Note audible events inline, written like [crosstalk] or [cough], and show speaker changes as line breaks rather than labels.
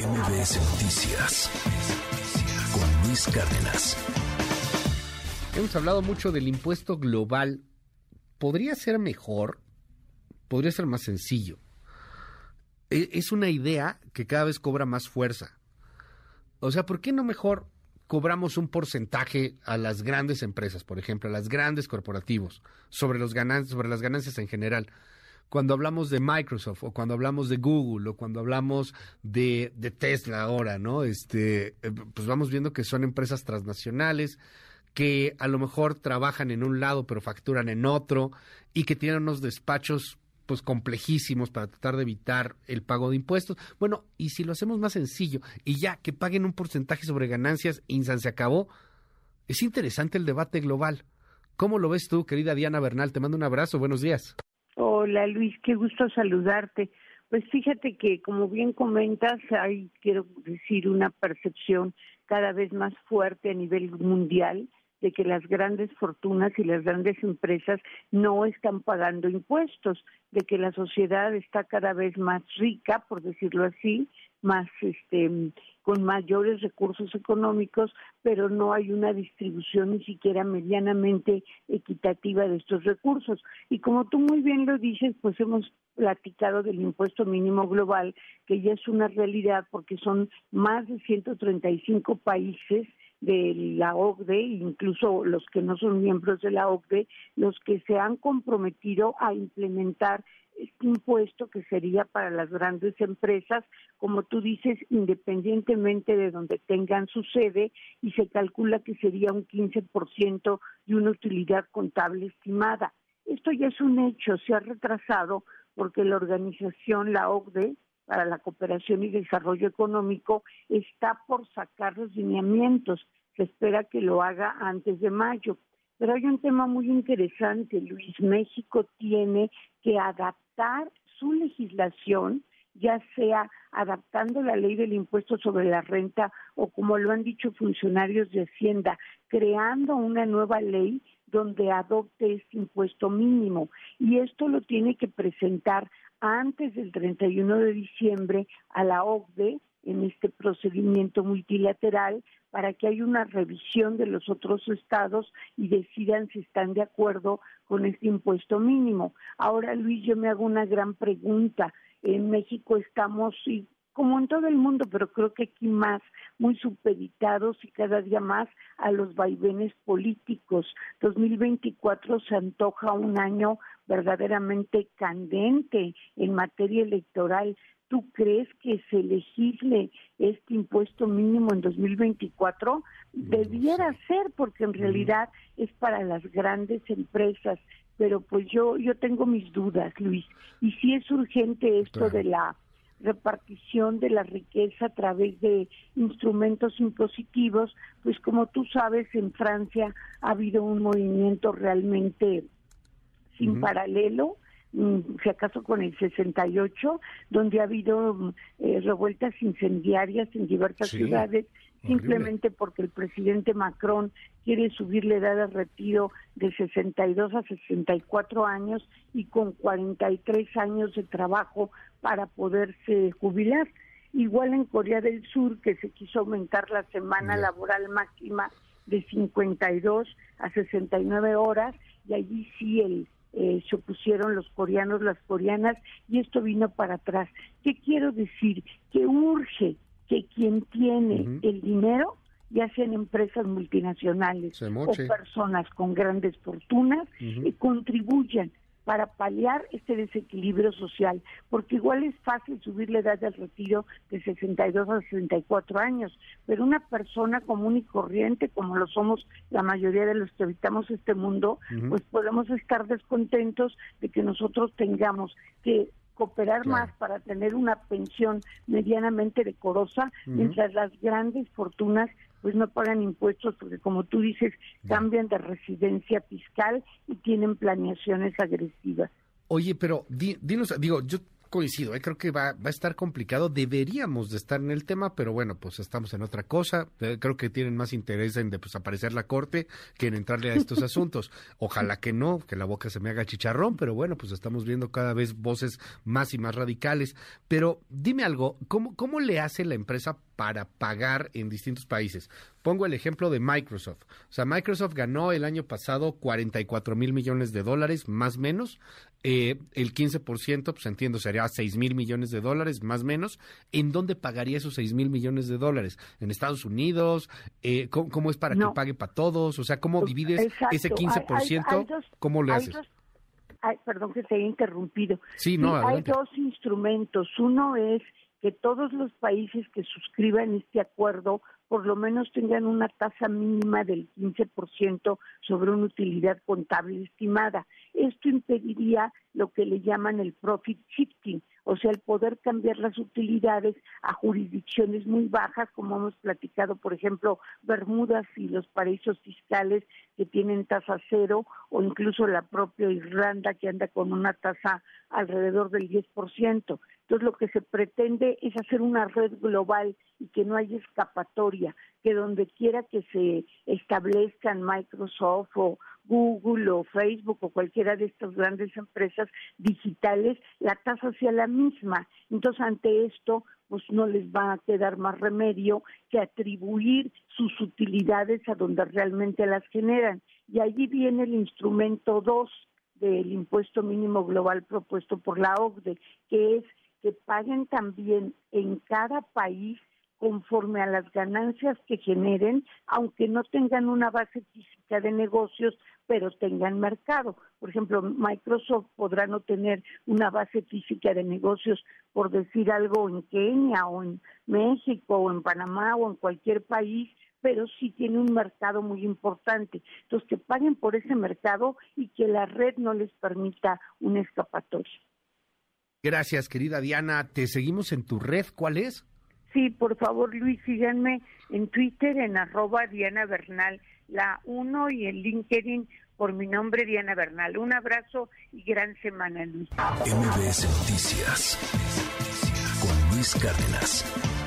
MBS Noticias con Luis Cárdenas.
Hemos hablado mucho del impuesto global. ¿Podría ser mejor? ¿Podría ser más sencillo? E, es una idea que cada vez cobra más fuerza. O sea, ¿por qué no mejor cobramos un porcentaje a las grandes empresas, por ejemplo, a las grandes corporativos, sobre, los sobre las ganancias en general? Cuando hablamos de Microsoft o cuando hablamos de Google o cuando hablamos de, Tesla ahora, ¿no? Este, eh, pues vamos viendo que son empresas transnacionales que a lo mejor trabajan en un lado pero facturan en otro y que tienen unos despachos pues complejísimos para tratar de evitar el pago de impuestos. Bueno, y si lo hacemos más sencillo y ya que paguen un porcentaje sobre ganancias, Insan se acabó. Es interesante el debate global. ¿Cómo lo ves tú, querida Diana Bernal? Te mando un abrazo. Buenos días.
Hola Luis, qué gusto saludarte. Pues fíjate que, como bien comentas, hay, quiero decir, una percepción cada vez más fuerte a nivel mundial de que las grandes fortunas y las grandes empresas no están pagando impuestos, de que la sociedad está cada vez más rica, por decirlo así, más este con mayores recursos económicos, pero no hay una distribución ni siquiera medianamente equitativa de estos recursos. Y como tú muy bien lo dices, pues hemos platicado del impuesto mínimo global, que ya es una realidad porque son más de 135 países de la OCDE, incluso los que no son miembros de la OCDE, los que se han comprometido a implementar este impuesto que sería para las grandes empresas, como tú dices, independientemente de donde tengan su sede, y se calcula que sería un 15% de una utilidad contable estimada. Esto ya es un hecho, se ha retrasado porque la organización, la OCDE, para la cooperación y desarrollo económico está por sacar los lineamientos. Se espera que lo haga antes de mayo. Pero hay un tema muy interesante, Luis. México tiene que adaptar su legislación, ya sea adaptando la ley del impuesto sobre la renta o como lo han dicho funcionarios de Hacienda, creando una nueva ley donde adopte este impuesto mínimo. Y esto lo tiene que presentar antes del 31 de diciembre a la OCDE en este procedimiento multilateral para que haya una revisión de los otros estados y decidan si están de acuerdo con este impuesto mínimo. Ahora, Luis, yo me hago una gran pregunta. En México estamos, como en todo el mundo, pero creo que aquí más, muy supeditados y cada día más a los vaivenes políticos. 2024 se antoja un año verdaderamente candente en materia electoral. ¿Tú crees que se legisle este impuesto mínimo en 2024? Debiera ser, porque en realidad es para las grandes empresas. Pero pues yo, yo tengo mis dudas, Luis. Y si es urgente esto de la repartición de la riqueza a través de instrumentos impositivos, pues como tú sabes, en Francia ha habido un movimiento realmente sin paralelo, mm, si acaso con el 68, donde ha habido mm, eh, revueltas incendiarias en diversas ciudades, simplemente porque el presidente Macron quiere subir la edad de retiro de 62 a 64 años y con 43 años de trabajo para poderse jubilar. Igual en Corea del Sur, que se quiso aumentar la semana laboral máxima de 52 a 69 horas, y allí sí el eh, se opusieron los coreanos, las coreanas, y esto vino para atrás. ¿Qué quiero decir? Que urge que quien tiene el dinero, ya sean empresas multinacionales o personas con grandes fortunas, eh, contribuyan para paliar este desequilibrio social, porque igual es fácil subir la edad del retiro de 62 a 64 años, pero una persona común y corriente, como lo somos la mayoría de los que habitamos este mundo, pues podemos estar descontentos de que nosotros tengamos que cooperar más para tener una pensión medianamente decorosa, mientras las grandes fortunas pues no pagan impuestos porque como tú dices, cambian de residencia fiscal y tienen planeaciones agresivas.
Oye, pero dinos, digo, yo Coincido, eh, creo que va, va, a estar complicado. Deberíamos de estar en el tema, pero bueno, pues estamos en otra cosa. Eh, creo que tienen más interés en desaparecer la corte que en entrarle a estos [laughs] asuntos. Ojalá que no, que la boca se me haga chicharrón, pero bueno, pues estamos viendo cada vez voces más y más radicales. Pero dime algo, ¿cómo, cómo le hace la empresa para pagar en distintos países? Pongo el ejemplo de Microsoft. O sea, Microsoft ganó el año pasado 44 mil millones de dólares, más o menos. Eh, el 15%, pues entiendo, sería 6 mil millones de dólares, más o menos. ¿En dónde pagaría esos 6 mil millones de dólares? ¿En Estados Unidos? Eh, ¿cómo, es para que pague para todos? O sea, ¿cómo pues, divides ese 15%? ¿Cómo le haces?
Perdón que te haya interrumpido.
Sí, no,
hay dos instrumentos. Uno es que todos los países que suscriban este acuerdo por lo menos tengan una tasa mínima del 15% sobre una utilidad contable estimada. Esto impediría lo que le llaman el profit shifting, o sea, el poder cambiar las utilidades a jurisdicciones muy bajas, como hemos platicado, por ejemplo, Bermudas y los paraísos fiscales que tienen tasa cero, o incluso la propia Irlanda que anda con una tasa alrededor del 10%. Entonces, lo que se pretende es hacer una red global y que no haya escapatoria, que donde quiera que se establezcan Microsoft o Google o Facebook o cualquiera de estas grandes empresas digitales, la tasa sea la misma. Entonces, ante esto, pues no les va a quedar más remedio que atribuir sus utilidades a donde realmente las generan. Y allí viene el instrumento 2 del impuesto mínimo global propuesto por la OCDE, que es que paguen también en cada país conforme a las ganancias que generen, aunque no tengan una base física de negocios, pero tengan mercado. Por ejemplo, Microsoft podrá no tener una base física de negocios, por decir algo, en Kenia o en México o en Panamá o en cualquier país, pero sí tiene un mercado muy importante. Entonces, que paguen por ese mercado y que la red no les permita un escapatorio.
Gracias, querida Diana. Te seguimos en tu red. ¿Cuál es?
Sí, por favor, Luis, síganme en Twitter en arroba Diana Bernal, la uno y en LinkedIn por mi nombre, Diana Bernal. Un abrazo y gran semana, Luis.
MBS Noticias con Luis Cárdenas.